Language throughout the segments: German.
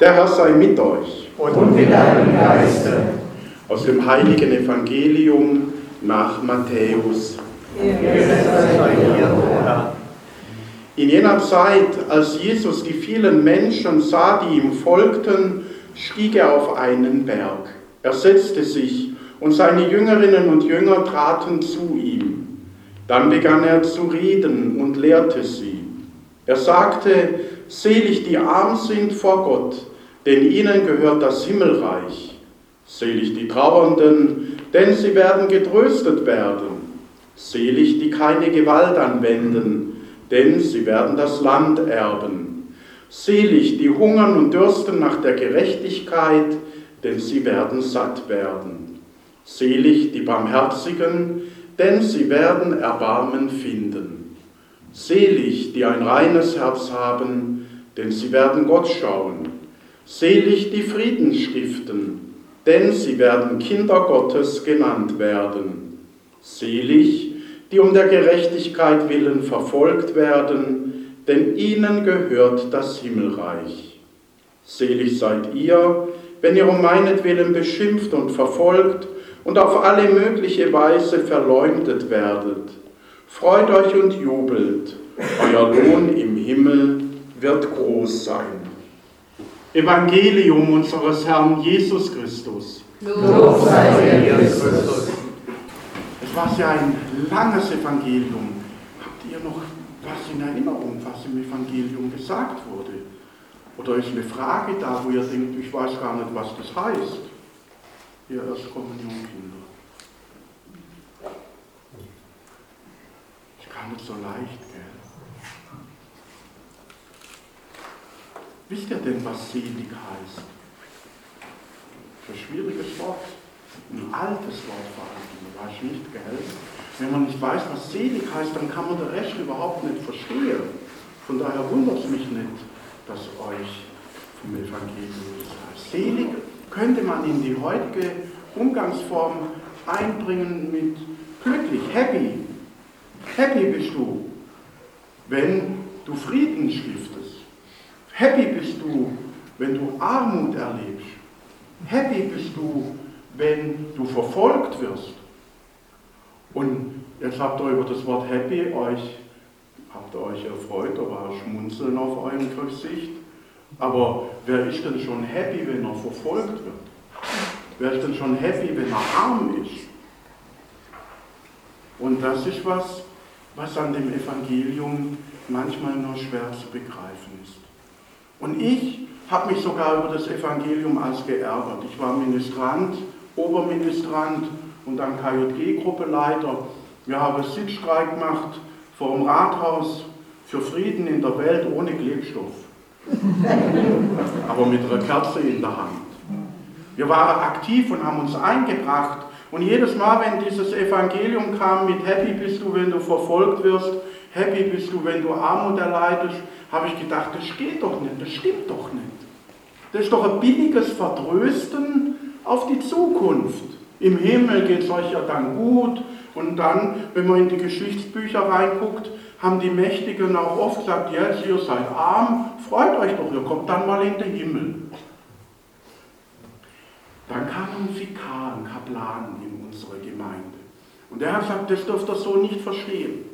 Der Herr sei mit euch. Und mit deinem Geiste. Aus dem heiligen Evangelium nach Matthäus. In jener Zeit, als Jesus die vielen Menschen sah, die ihm folgten, stieg er auf einen Berg. Er setzte sich und seine Jüngerinnen und Jünger traten zu ihm. Dann begann er zu reden und lehrte sie. Er sagte, selig die arm sind vor Gott, denn ihnen gehört das Himmelreich. Selig die Trauernden, denn sie werden getröstet werden. Selig die keine Gewalt anwenden, denn sie werden das Land erben. Selig die hungern und dürsten nach der Gerechtigkeit, denn sie werden satt werden. Selig die Barmherzigen, denn sie werden Erbarmen finden. Selig die ein reines Herz haben, denn sie werden Gott schauen. Selig die Frieden stiften, denn sie werden Kinder Gottes genannt werden. Selig, die um der Gerechtigkeit willen verfolgt werden, denn ihnen gehört das Himmelreich. Selig seid ihr, wenn ihr um meinetwillen beschimpft und verfolgt und auf alle mögliche Weise verleumdet werdet. Freut euch und jubelt, euer Lohn im Himmel wird groß sein. Evangelium unseres Herrn Jesus Christus. Lob sei dir, Christus. Es war ja ein langes Evangelium. Habt ihr noch was in Erinnerung, was im Evangelium gesagt wurde? Oder ist eine Frage da, wo ihr denkt, ich weiß gar nicht, was das heißt? Ihr Erstkommunionkinder. Ist gar nicht so leicht, gell? Wisst ihr denn, was selig heißt? Das ist ein schwieriges Wort. Ein altes Wort vor allem, weiß nicht, gell? Wenn man nicht weiß, was selig heißt, dann kann man den Rest überhaupt nicht verstehen. Von daher wundert es mich nicht, dass euch vom Evangelium das heißt. Selig könnte man in die heutige Umgangsform einbringen mit glücklich, happy. Happy bist du, wenn du Frieden stiftest. Happy bist du, wenn du Armut erlebst. Happy bist du, wenn du verfolgt wirst. Und jetzt habt ihr über das Wort happy euch, habt ihr euch erfreut, da war Schmunzeln auf eurem Gesicht. Aber wer ist denn schon happy, wenn er verfolgt wird? Wer ist denn schon happy, wenn er arm ist? Und das ist was, was an dem Evangelium manchmal nur schwer zu begreifen ist. Und ich habe mich sogar über das Evangelium als geärgert. Ich war Ministrant, Oberministrant und dann KJG-Gruppeleiter. Wir haben Sitzstreik gemacht vor dem Rathaus für Frieden in der Welt ohne Klebstoff. Aber mit einer Kerze in der Hand. Wir waren aktiv und haben uns eingebracht. Und jedes Mal, wenn dieses Evangelium kam mit Happy bist du, wenn du verfolgt wirst, Happy bist du, wenn du Armut erleidest, habe ich gedacht, das geht doch nicht, das stimmt doch nicht. Das ist doch ein billiges Vertrösten auf die Zukunft. Im Himmel geht es euch ja dann gut. Und dann, wenn man in die Geschichtsbücher reinguckt, haben die Mächtigen auch oft gesagt, jetzt ihr seid arm, freut euch doch, ihr kommt dann mal in den Himmel. Dann kam ein Vikar, ein Kaplan in unsere Gemeinde. Und der hat gesagt, das dürft ihr so nicht verstehen.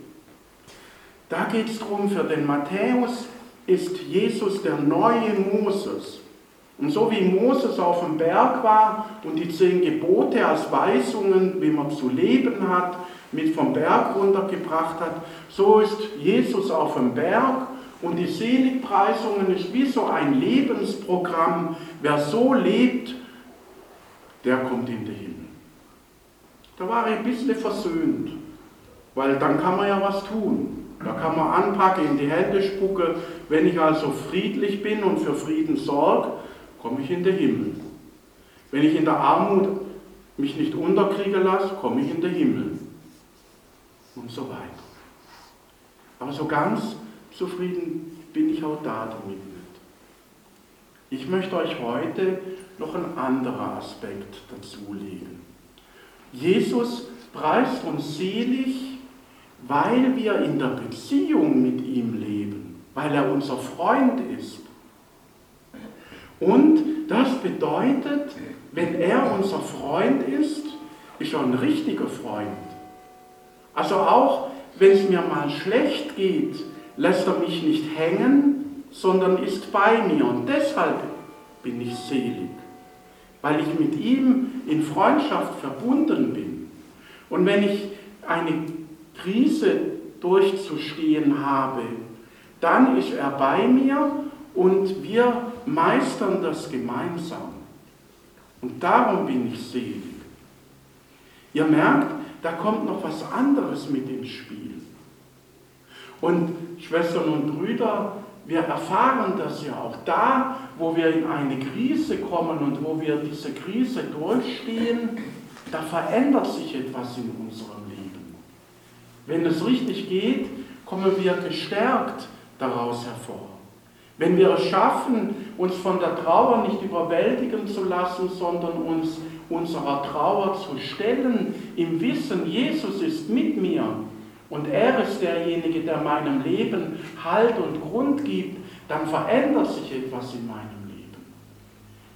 Da geht es darum, für den Matthäus ist Jesus der neue Moses. Und so wie Moses auf dem Berg war und die zehn Gebote als Weisungen, wie man zu leben hat, mit vom Berg runtergebracht hat, so ist Jesus auf dem Berg und die Seligpreisungen ist wie so ein Lebensprogramm. Wer so lebt, der kommt in den Himmel. Da war er ein bisschen versöhnt, weil dann kann man ja was tun. Da kann man anpacken, in die Hände spucken. Wenn ich also friedlich bin und für Frieden sorge, komme ich in den Himmel. Wenn ich in der Armut mich nicht unterkriegen lasse, komme ich in den Himmel. Und so weiter. Aber so ganz zufrieden bin ich auch da damit nicht. Ich möchte euch heute noch einen anderen Aspekt dazulegen. Jesus preist uns selig, weil wir in der Beziehung mit ihm leben, weil er unser Freund ist. Und das bedeutet, wenn er unser Freund ist, ist er ein richtiger Freund. Also auch wenn es mir mal schlecht geht, lässt er mich nicht hängen, sondern ist bei mir. Und deshalb bin ich selig, weil ich mit ihm in Freundschaft verbunden bin. Und wenn ich eine Krise durchzustehen habe, dann ist er bei mir und wir meistern das gemeinsam. Und darum bin ich selig. Ihr merkt, da kommt noch was anderes mit ins Spiel. Und Schwestern und Brüder, wir erfahren das ja auch da, wo wir in eine Krise kommen und wo wir diese Krise durchstehen, da verändert sich etwas in unserem. Wenn es richtig geht, kommen wir gestärkt daraus hervor. Wenn wir es schaffen, uns von der Trauer nicht überwältigen zu lassen, sondern uns unserer Trauer zu stellen, im Wissen, Jesus ist mit mir und er ist derjenige, der meinem Leben Halt und Grund gibt, dann verändert sich etwas in meinem Leben.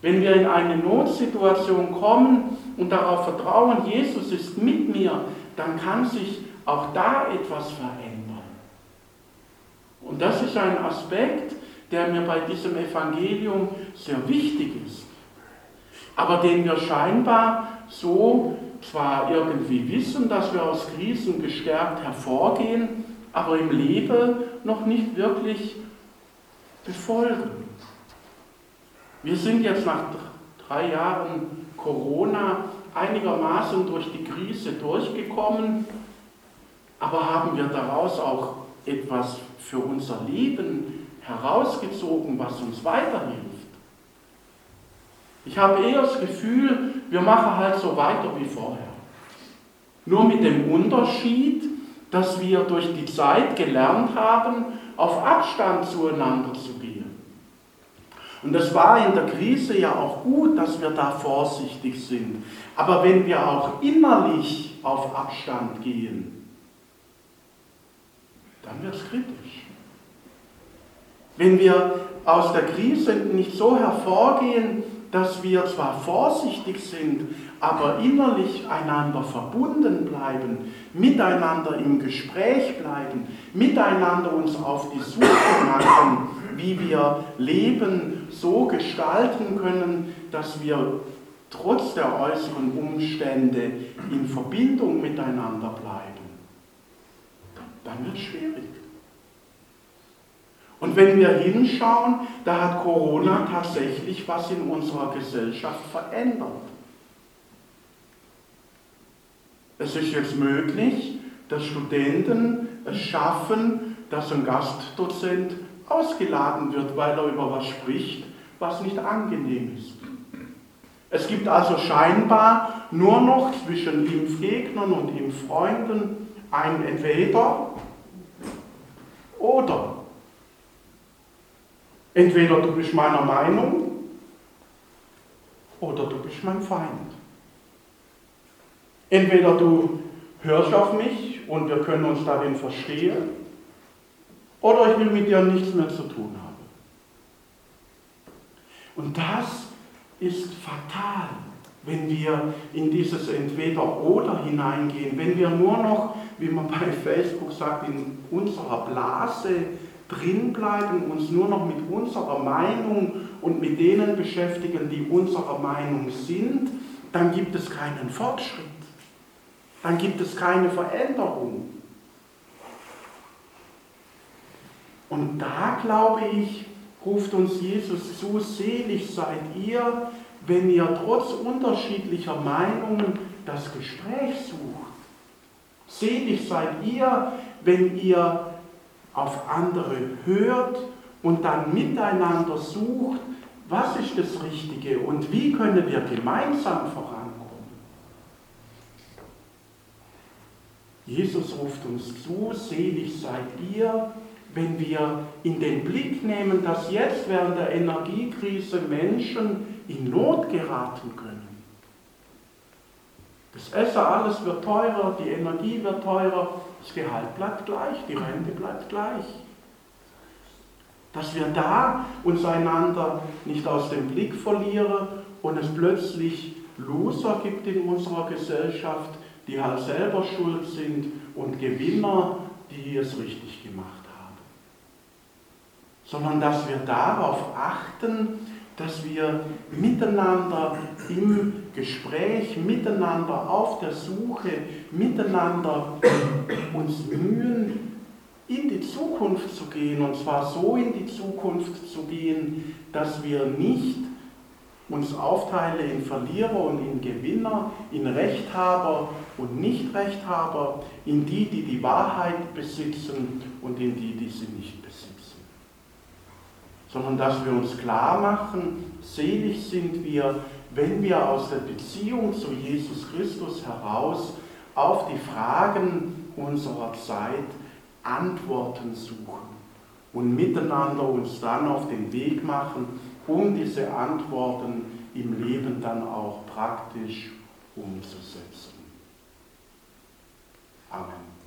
Wenn wir in eine Notsituation kommen und darauf vertrauen, Jesus ist mit mir, dann kann sich auch da etwas verändern. Und das ist ein Aspekt, der mir bei diesem Evangelium sehr wichtig ist, aber den wir scheinbar so zwar irgendwie wissen, dass wir aus Krisen gestärkt hervorgehen, aber im Leben noch nicht wirklich befolgen. Wir sind jetzt nach drei Jahren Corona einigermaßen durch die Krise durchgekommen, aber haben wir daraus auch etwas für unser Leben herausgezogen, was uns weiterhilft? Ich habe eher das Gefühl, wir machen halt so weiter wie vorher. Nur mit dem Unterschied, dass wir durch die Zeit gelernt haben, auf Abstand zueinander zu gehen. Und das war in der Krise ja auch gut, dass wir da vorsichtig sind. Aber wenn wir auch innerlich auf Abstand gehen, dann wird es kritisch. Wenn wir aus der Krise nicht so hervorgehen, dass wir zwar vorsichtig sind, aber innerlich einander verbunden bleiben, miteinander im Gespräch bleiben, miteinander uns auf die Suche machen, wie wir Leben so gestalten können, dass wir trotz der äußeren Umstände in Verbindung miteinander bleiben, es schwierig. Und wenn wir hinschauen, da hat Corona tatsächlich was in unserer Gesellschaft verändert. Es ist jetzt möglich, dass Studenten es schaffen, dass ein Gastdozent ausgeladen wird, weil er über was spricht, was nicht angenehm ist. Es gibt also scheinbar nur noch zwischen Impfgegnern und Impffreunden ein Entweder oder. Entweder du bist meiner Meinung oder du bist mein Feind. Entweder du hörst auf mich und wir können uns darin verstehen, oder ich will mit dir nichts mehr zu tun haben. Und das ist fatal, wenn wir in dieses Entweder-Oder hineingehen, wenn wir nur noch, wie man bei Facebook sagt, in unserer Blase drinbleiben, uns nur noch mit unserer Meinung und mit denen beschäftigen, die unserer Meinung sind, dann gibt es keinen Fortschritt. Dann gibt es keine Veränderung. Und da glaube ich, ruft uns Jesus zu, selig seid ihr, wenn ihr trotz unterschiedlicher Meinungen das Gespräch sucht. Selig seid ihr, wenn ihr auf andere hört und dann miteinander sucht, was ist das Richtige und wie können wir gemeinsam vorankommen. Jesus ruft uns zu, selig seid ihr, wenn wir in den Blick nehmen, dass jetzt während der Energiekrise Menschen in Not geraten können. Das Essen, alles wird teurer, die Energie wird teurer, das Gehalt bleibt gleich, die Rente bleibt gleich. Dass wir da uns einander nicht aus dem Blick verlieren und es plötzlich Loser gibt in unserer Gesellschaft, die halt selber schuld sind und Gewinner, die es richtig gemacht haben. Sondern dass wir darauf achten, dass wir miteinander im Gespräch, miteinander auf der Suche, miteinander uns mühen, in die Zukunft zu gehen, und zwar so in die Zukunft zu gehen, dass wir nicht uns aufteilen in Verlierer und in Gewinner, in Rechthaber und Nicht-Rechthaber, in die, die die Wahrheit besitzen und in die, die sie nicht besitzen sondern dass wir uns klar machen, selig sind wir, wenn wir aus der Beziehung zu Jesus Christus heraus auf die Fragen unserer Zeit Antworten suchen und miteinander uns dann auf den Weg machen, um diese Antworten im Leben dann auch praktisch umzusetzen. Amen.